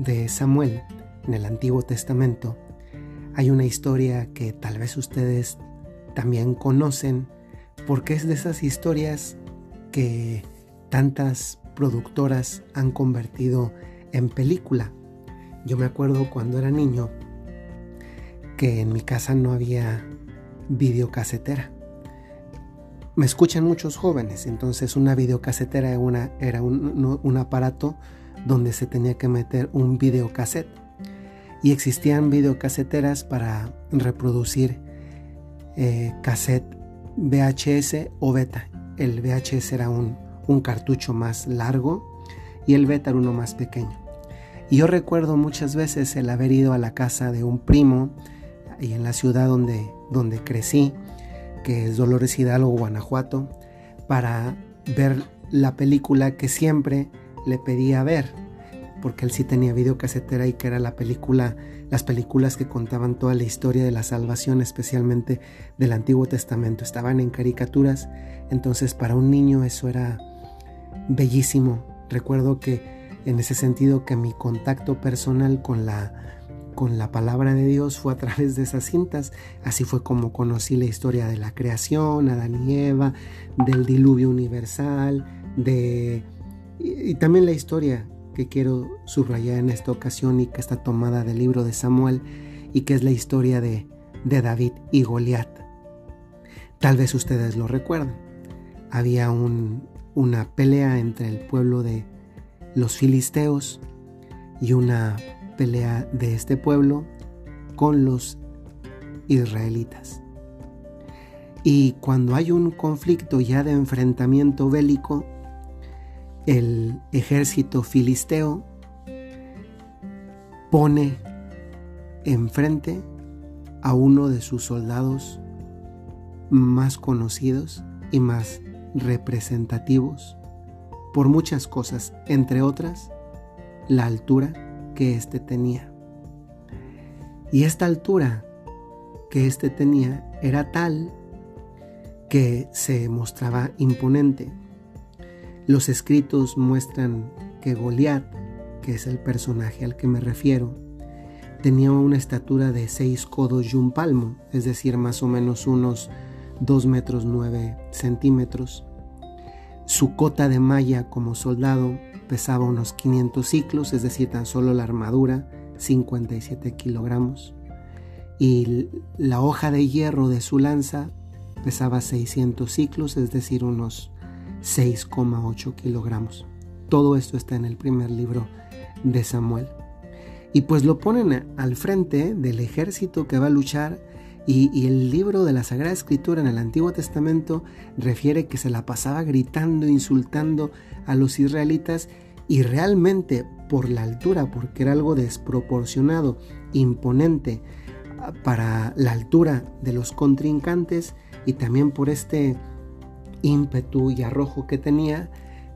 de Samuel, en el Antiguo Testamento, hay una historia que tal vez ustedes también conocen, porque es de esas historias que tantas productoras han convertido en película. Yo me acuerdo cuando era niño que en mi casa no había videocasetera. Me escuchan muchos jóvenes, entonces una videocasetera era, era un, aparato donde se tenía que meter un videocassette. Y existían videocaseteras para reproducir eh, cassette VHS o beta. El VHS era un, un cartucho más largo y el beta era uno más pequeño. Y yo recuerdo muchas veces el haber ido a la casa de un primo y en la ciudad donde, donde crecí, que es Dolores Hidalgo, Guanajuato, para ver la película que siempre le pedía ver, porque él sí tenía videocasetera y que era la película, las películas que contaban toda la historia de la salvación, especialmente del Antiguo Testamento. Estaban en caricaturas, entonces para un niño eso era bellísimo. Recuerdo que en ese sentido que mi contacto personal con la, con la palabra de Dios fue a través de esas cintas. Así fue como conocí la historia de la creación, Adán y Eva, del diluvio universal, de, y, también la historia que quiero subrayar en esta ocasión y que está tomada del libro de Samuel y que es la historia de, David y Goliat. Tal vez ustedes lo recuerdan. Había un, una pelea entre el pueblo de, los filisteos y una pelea de este pueblo con los israelitas. Y cuando hay un conflicto ya de enfrentamiento bélico, el ejército filisteo pone enfrente a uno de sus soldados más conocidos y más representativos por muchas cosas, entre otras, la altura que éste tenía. Y esta altura que éste tenía era tal que se mostraba imponente. Los escritos muestran que Goliat, que es el personaje al que me refiero, tenía una estatura de seis codos y un palmo, es decir, más o menos unos 2 metros 9 centímetros su cota de malla como soldado pesaba unos 500 ciclos, es decir, tan solo la armadura, 57 kilogramos. Y la hoja de hierro de su lanza pesaba 600 ciclos, es decir, unos 6,8 kilogramos. Todo esto está en el primer libro de Samuel. Y pues lo ponen al frente del ejército que va a luchar y, el libro de la Sagrada Escritura en el Antiguo Testamento refiere que se la pasaba gritando, insultando a los israelitas y realmente por la altura, porque era algo desproporcionado, imponente ah, para la altura de los contrincantes y también por este ímpetu y arrojo que tenía,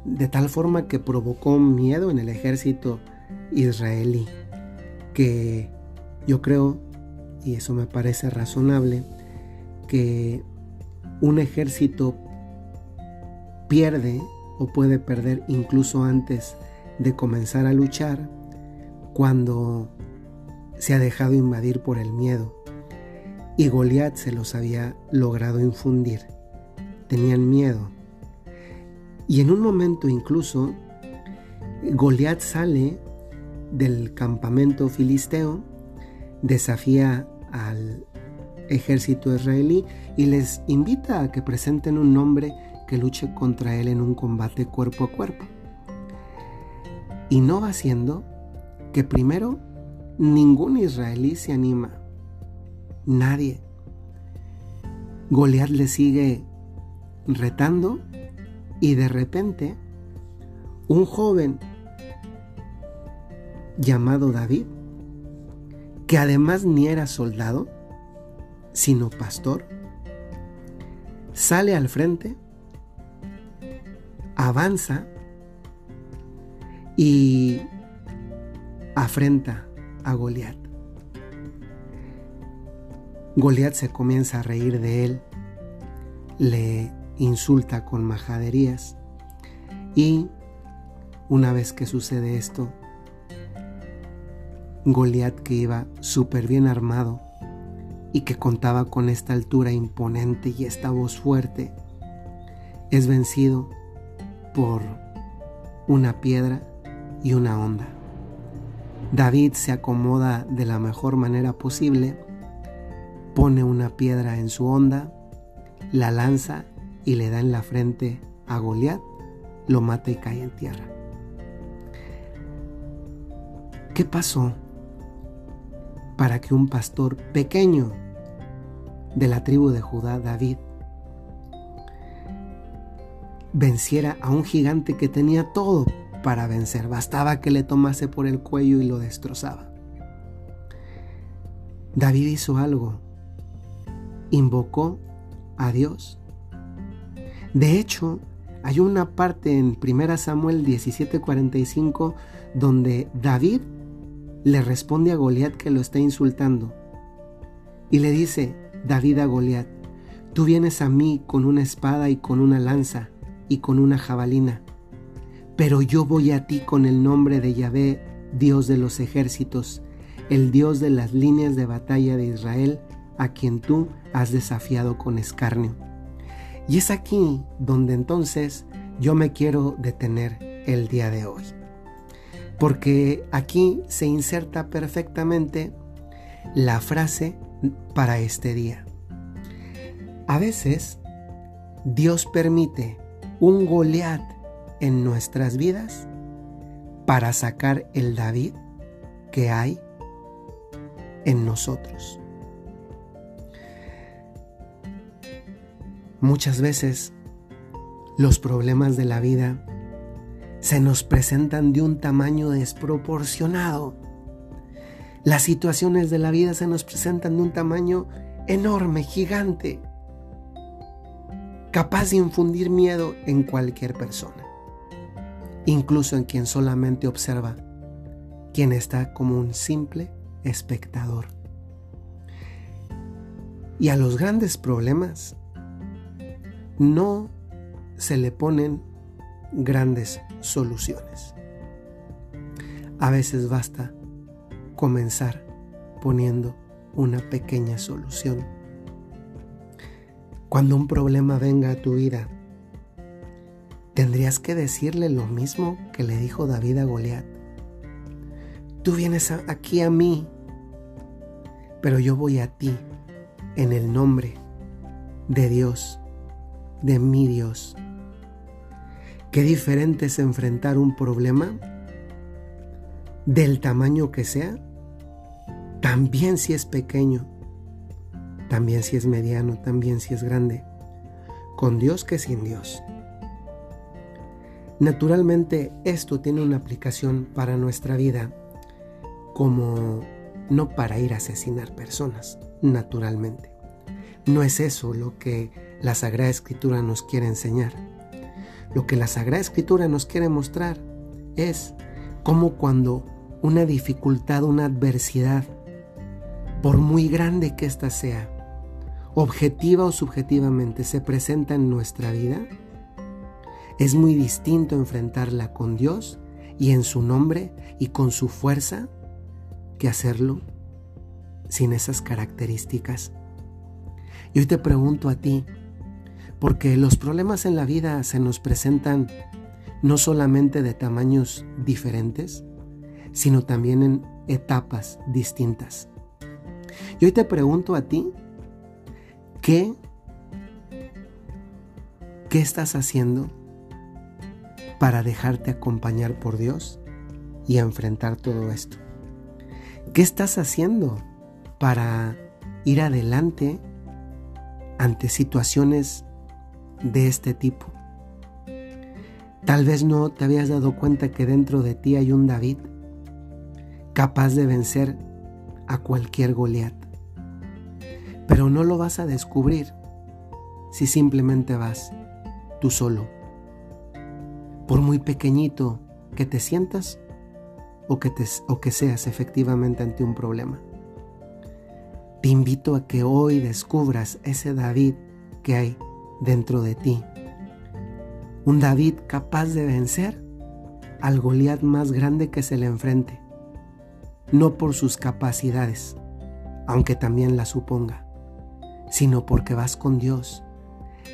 de tal forma que provocó miedo en el ejército israelí, que yo creo y eso me parece razonable, que un ejército pierde o puede perder incluso antes de comenzar a luchar cuando se ha dejado invadir por el miedo. Y Goliat se los había logrado infundir. Tenían miedo. Y en un momento incluso Goliat sale del campamento filisteo, desafía al ejército israelí y les invita a que presenten un nombre que luche contra él en un combate cuerpo a cuerpo. Y no va siendo que primero ningún israelí se anima. Nadie. Goliat le sigue retando y de repente un joven llamado David que además ni era soldado, sino pastor, sale al frente, avanza y afrenta a Goliat. Goliat se comienza a reír de él, le insulta con majaderías y una vez que sucede esto, Goliat que iba súper bien armado y que contaba con esta altura imponente y esta voz fuerte, es vencido por una piedra y una onda. David se acomoda de la mejor manera posible, pone una piedra en su onda, la lanza y le da en la frente a Goliat, lo mata y cae en tierra. ¿Qué pasó para que un pastor pequeño de la tribu de Judá, David, venciera a un gigante que tenía todo para vencer. Bastaba que le tomase por el cuello y lo destrozaba. David hizo algo. Invocó a Dios. De hecho, hay una parte en 1 Samuel 17:45 donde David le responde a Goliat que lo está insultando. Y le dice, David a Goliat, tú vienes a mí con una espada y con una lanza y con una jabalina, pero yo voy a ti con el nombre de Yahvé, Dios de los ejércitos, el Dios de las líneas de batalla de Israel, a quien tú has desafiado con escarnio. Y es aquí donde entonces yo me quiero detener el día de hoy. Porque aquí se inserta perfectamente la frase para este día. A veces Dios permite un Goliat en nuestras vidas para sacar el David que hay en nosotros. Muchas veces los problemas de la vida se nos presentan de un tamaño desproporcionado. Las situaciones de la vida se nos presentan de un tamaño enorme, gigante capaz de infundir miedo en cualquier persona, incluso en quien solamente observa, quien está como un simple espectador. Y a los grandes problemas no se le ponen grandes soluciones. A veces basta comenzar poniendo una pequeña solución cuando un problema venga a tu vida, tendrías que decirle lo mismo que le dijo David a Goliat. Tú vienes aquí a mí, pero yo voy a ti en el nombre de Dios, de mi Dios. Qué diferente es enfrentar un problema del tamaño que sea, también si es pequeño, también si es mediano, también si es grande, con Dios que sin Dios. Naturalmente esto tiene una aplicación para nuestra vida como no para ir a asesinar personas, naturalmente. No es eso lo que la Sagrada Escritura nos quiere enseñar. Lo que la Sagrada Escritura nos quiere mostrar es cómo cuando una dificultad, una adversidad, por muy grande que ésta sea, objetiva o subjetivamente se presenta en nuestra vida, es muy distinto enfrentarla con Dios y en su nombre y con su fuerza que hacerlo sin esas características. Y hoy te pregunto a ti, porque los problemas en la vida se nos presentan no solamente de tamaños diferentes, sino también en etapas distintas. Y hoy te pregunto a ti, ¿Qué? ¿Qué estás haciendo para dejarte acompañar por Dios y enfrentar todo esto? ¿Qué estás haciendo para ir adelante ante situaciones de este tipo? Tal vez no te habías dado cuenta que dentro de ti hay un David capaz de vencer a cualquier Goliat. Pero no lo vas a descubrir si simplemente vas tú solo. Por muy pequeñito que te sientas o que, o que seas efectivamente ante un problema. Te invito a que hoy descubras ese David que hay dentro de ti. Un David capaz de vencer al Goliat más grande que se le enfrente. no por sus capacidades, aunque también las suponga, sino porque vas con Dios.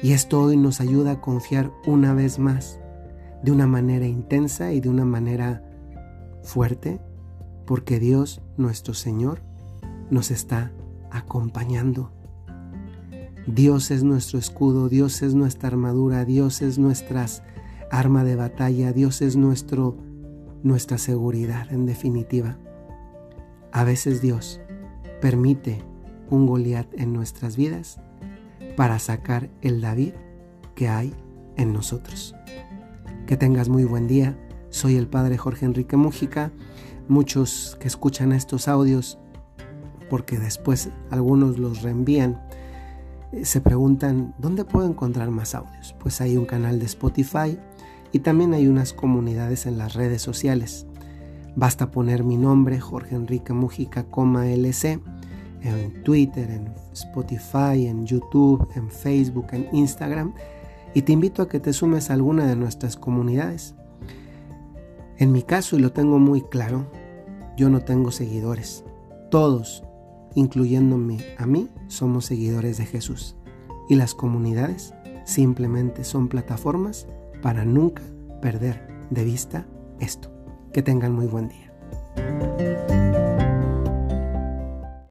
Y esto hoy nos ayuda a confiar una vez más, de una manera intensa y de una manera fuerte, porque Dios nuestro Señor nos está acompañando. Dios es nuestro escudo, Dios es nuestra armadura, Dios es nuestra arma de batalla, Dios es nuestro, nuestra seguridad en definitiva. A veces Dios permite un Goliat en nuestras vidas para sacar el David que hay en nosotros. Que tengas muy buen día. Soy el Padre Jorge Enrique Mújica. Muchos que escuchan estos audios, porque después algunos los reenvían, se preguntan, ¿dónde puedo encontrar más audios? Pues hay un canal de Spotify y también hay unas comunidades en las redes sociales. Basta poner mi nombre, Jorge Enrique Mújica, LC, en Twitter, en Spotify, en YouTube, en Facebook, en Instagram, y te invito a que te sumes a alguna de nuestras comunidades. En mi caso, y lo tengo muy claro, yo no tengo seguidores. Todos, incluyéndome a mí, somos seguidores de Jesús. Y las comunidades simplemente son plataformas para nunca perder de vista esto. Que tengan muy buen día.